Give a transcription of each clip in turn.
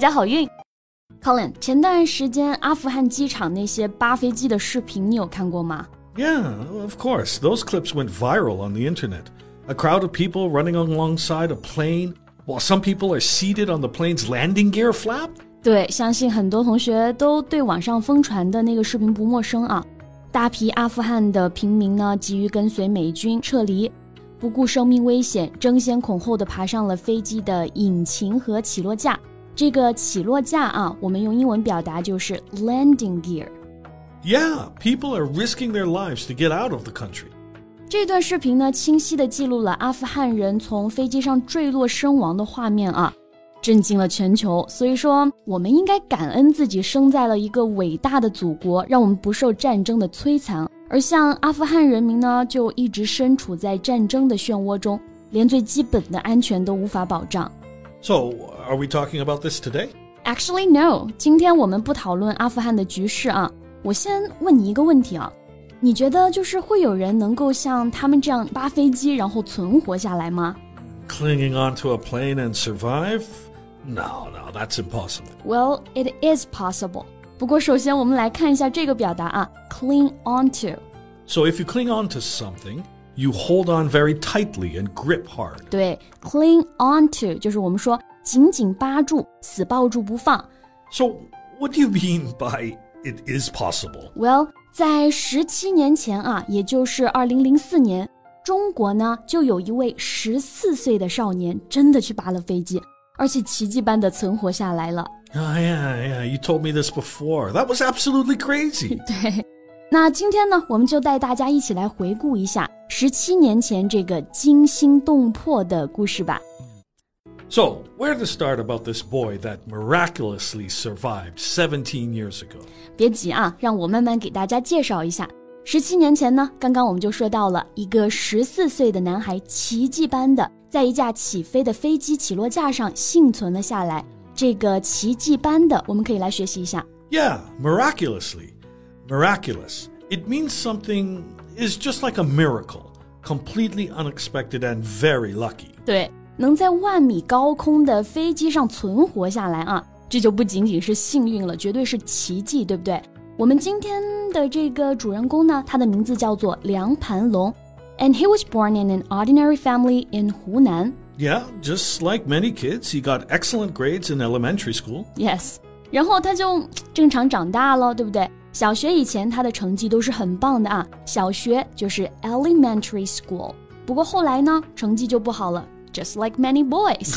家好运！Colin，前段时间阿富汗机场那些扒飞机的视频，你有看过吗？Yeah, of course. Those clips went viral on the internet. A crowd of people running alongside a plane while some people are seated on the plane's landing gear flap. 对，相信很多同学都对网上疯传的那个视频不陌生啊。大批阿富汗的平民呢，急于跟随美军撤离，不顾生命危险，争先恐后的爬上了飞机的引擎和起落架。 这个起落架啊，我们用英文表达就是 landing gear。yeah, people are risking their lives to get out of the country. 这段视频呢，清晰地记录了阿富汗人从飞机上坠落身亡的画面啊，震惊了全球。所以说，我们应该感恩自己生在了一个伟大的祖国，让我们不受战争的摧残。而像阿富汗人民呢，就一直身处在战争的漩涡中，连最基本的安全都无法保障。So, are we talking about this today? Actually, no. 今天我们不讨论阿富汗的局势啊。我先问你一个问题啊，你觉得就是会有人能够像他们这样扒飞机然后存活下来吗？Clinging onto a plane and survive? No, no, that's impossible. Well, it is possible. 不过首先我们来看一下这个表达啊，cling onto。So if you cling onto something, you hold on very tightly and grip hard. 对，cling onto 就是我们说紧紧扒住、死抱住不放。So what do you mean by it is possible. Well，在十七年前啊，也就是二零零四年，中国呢就有一位十四岁的少年真的去扒了飞机，而且奇迹般的存活下来了。Ah, yeah, yeah, you told me this before. That was absolutely crazy. 对， 那今天呢，我们就带大家一起来回顾一下十七年前这个惊心动魄的故事吧。so, where to start about this boy that miraculously survived 17 years ago? 别急啊，让我慢慢给大家介绍一下。十七年前呢，刚刚我们就说到了一个十四岁的男孩，奇迹般的在一架起飞的飞机起落架上幸存了下来。这个奇迹般的，我们可以来学习一下。Yeah, miraculously. miraculous. It means something is just like a miracle, completely unexpected and very lucky. 对，能在万米高空的飞机上存活下来啊，这就不仅仅是幸运了，绝对是奇迹，对不对？我们今天的这个主人公呢，他的名字叫做梁攀龙，and he was born in an ordinary family in Hunan. Yeah, just like many kids, he got excellent grades in elementary school. Yes. 然后他就正常长大了，对不对？小学以前他的成绩都是很棒的啊，小学就是 elementary school。不过后来呢，成绩就不好了。just like many boys.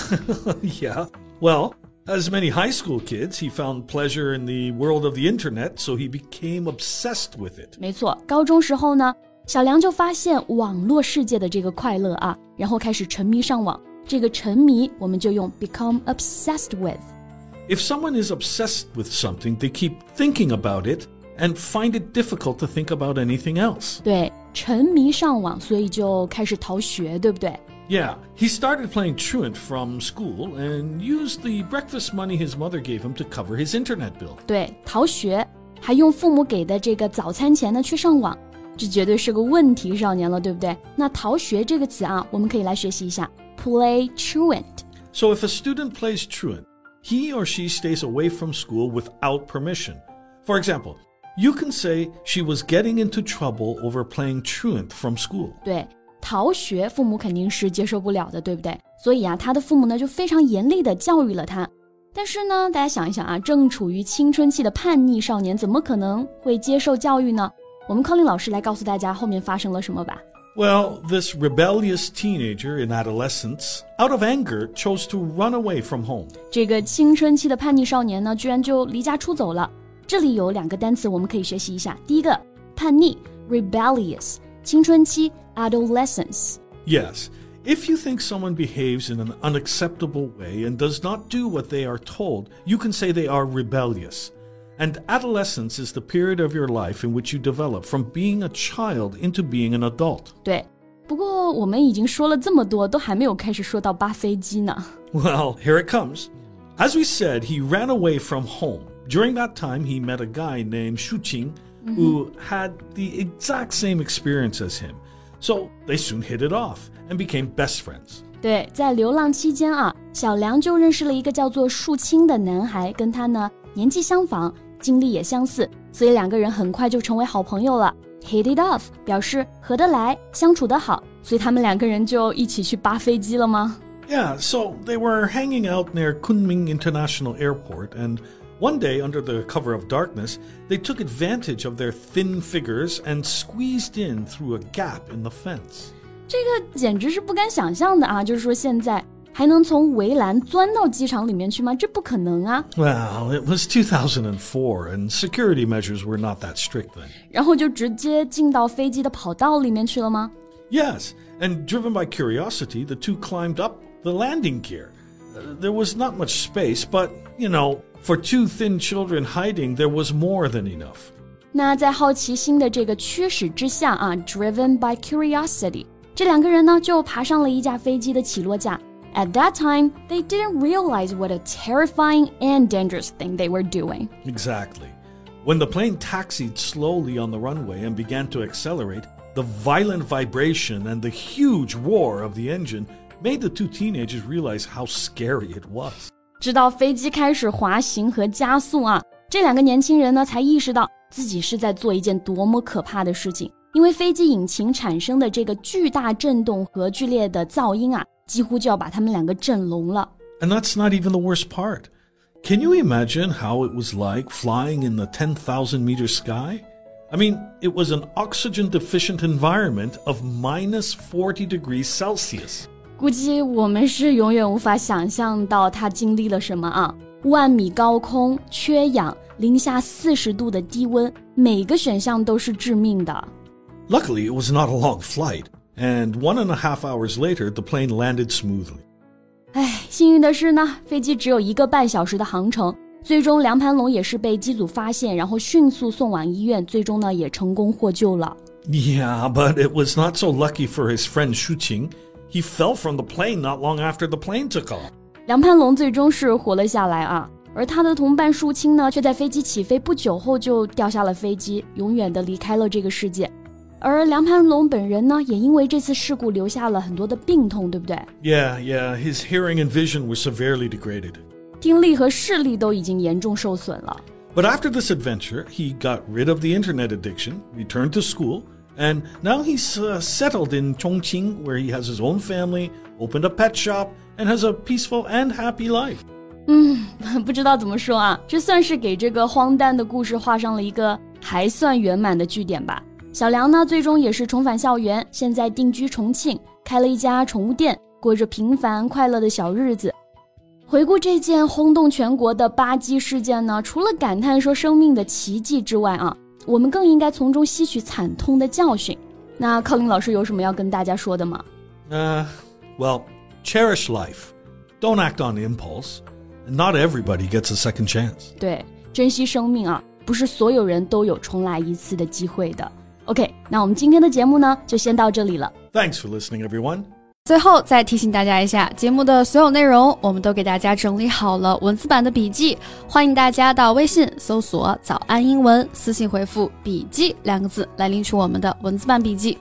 yeah. Well, as many high school kids, he found pleasure in the world of the internet, so he became obsessed with it. 没错，高中时候呢，小梁就发现网络世界的这个快乐啊，然后开始沉迷上网。这个沉迷，我们就用 become obsessed with。If someone is obsessed with something, they keep thinking about it and find it difficult to think about anything else. 对，沉迷上网，所以就开始逃学，对不对？yeah, he started playing truant from school and used the breakfast money his mother gave him to cover his internet bill. 对，逃学，还用父母给的这个早餐钱呢去上网，这绝对是个问题少年了，对不对？那逃学这个词啊，我们可以来学习一下，play truant。So if a student plays truant, he or she stays away from school without permission. For example, you can say she was getting into trouble over playing truant from school. 对。逃学，父母肯定是接受不了的，对不对？所以啊，他的父母呢就非常严厉的教育了他。但是呢，大家想一想啊，正处于青春期的叛逆少年，怎么可能会接受教育呢？我们康林老师来告诉大家后面发生了什么吧。Well, this rebellious teenager in adolescence, out of anger, chose to run away from home. 这个青春期的叛逆少年呢，居然就离家出走了。 这里有两个单词我们可以学习一下。第一个，叛逆，rebellious，青春期。adolescence. Yes. If you think someone behaves in an unacceptable way and does not do what they are told, you can say they are rebellious. And adolescence is the period of your life in which you develop from being a child into being an adult. 对，不过我们已经说了这么多，都还没有开始说到扒飞机呢。 Well, here it comes. As we said, he ran away from home. During that time, he met a guy named Shu Qing who had the exact same experience as him. So they soon hit it off and became best friends. 对，在流浪期间啊，小梁就认识了一个叫做树青的男孩，跟他呢年纪相仿，经历也相似，所以两个人很快就成为好朋友了。Hit it off 表示合得来，相处得好，所以他们两个人就一起去扒飞机了吗？ Yeah, so they were hanging out near Kunming International Airport, and one day, under the cover of darkness, they took advantage of their thin figures and squeezed in through a gap in the fence. 这个简直是不敢想象的啊！就是说现在还能从围栏钻到机场里面去吗？这不可能啊！ Well, it was 2004, and security measures were not that strict then. 然后就直接进到飞机的跑道里面去了吗？ Yes, and driven by curiosity, the two climbed up the landing gear. Uh, there was not much space, but, you know, for two thin children hiding, there was more than enough. 那在好奇心的这个驱使之下啊，driven by curiosity，这两个人呢就爬上了一架飞机的起落架。At that time, they didn't realize what a terrifying and dangerous thing they were doing. Exactly. When the plane taxied slowly on the runway and began to accelerate, the violent vibration and the huge roar of the engine made the two teenagers realize how scary it was. 直到飞机开始滑行和加速啊，这两个年轻人呢才意识到自己是在做一件多么可怕的事情。因为飞机引擎产生的这个巨大震动和剧烈的噪音啊，几乎就要把他们两个震聋了。 And that's not even the worst part. Can you imagine how it was like flying in the 10,000 meter sky? I mean, it was an oxygen deficient environment of minus 40 degrees Celsius. 估计我们是永远无法想象到他经历了什么啊！万米高空，缺氧，零下四十度的低温，每个选项都是致命的。Luckily, it was not a long flight, and one and a half hours later, the plane landed smoothly. 唉，幸运的是呢，飞机只有一个半小时的航程。最终，梁盘龙也是被机组发现，然后迅速送往医院，最终呢也成功获救了。Yeah, but it was not so lucky for his friend Shu Qing. He fell from the plane not long after the plane took off. 梁攀龙最终是活了下来啊，而他的同伴树青呢，却在飞机起飞不久后就掉下了飞机，永远的离开了这个世界。而梁攀龙本人呢，也因为这次事故留下了很多的病痛，对不对？Yeah, yeah, his hearing and vision were severely degraded. 听力和视力都已经严重受损了。But after this adventure, he got rid of the internet addiction, returned to school, and now he's settled in Chongqing, where he has his own family, opened a pet shop, and has a peaceful and happy life. 嗯 不知道怎么说啊，这算是给这个荒诞的故事画上了一个还算圆满的句点吧。小梁呢，最终也是重返校园，现在定居重庆，开了一家宠物店，过着平凡快乐的小日子。回顾这件轰动全国的巴基事件呢，除了感叹说生命的奇迹之外啊，我们更应该从中吸取惨痛的教训。那 Colin 老师有什么要跟大家说的吗？呃、uh,，Well, cherish life, don't act on impulse. Not everybody gets a second chance. 对，珍惜生命啊，不是所有人都有重来一次的机会的。OK，那我们今天的节目呢，就先到这里了。Thanks for listening, everyone. 最后再提醒大家一下，节目的所有内容我们都给大家整理好了文字版的笔记，欢迎大家到微信搜索“早安英文”，私信回复“笔记”两个字来领取我们的文字版笔记。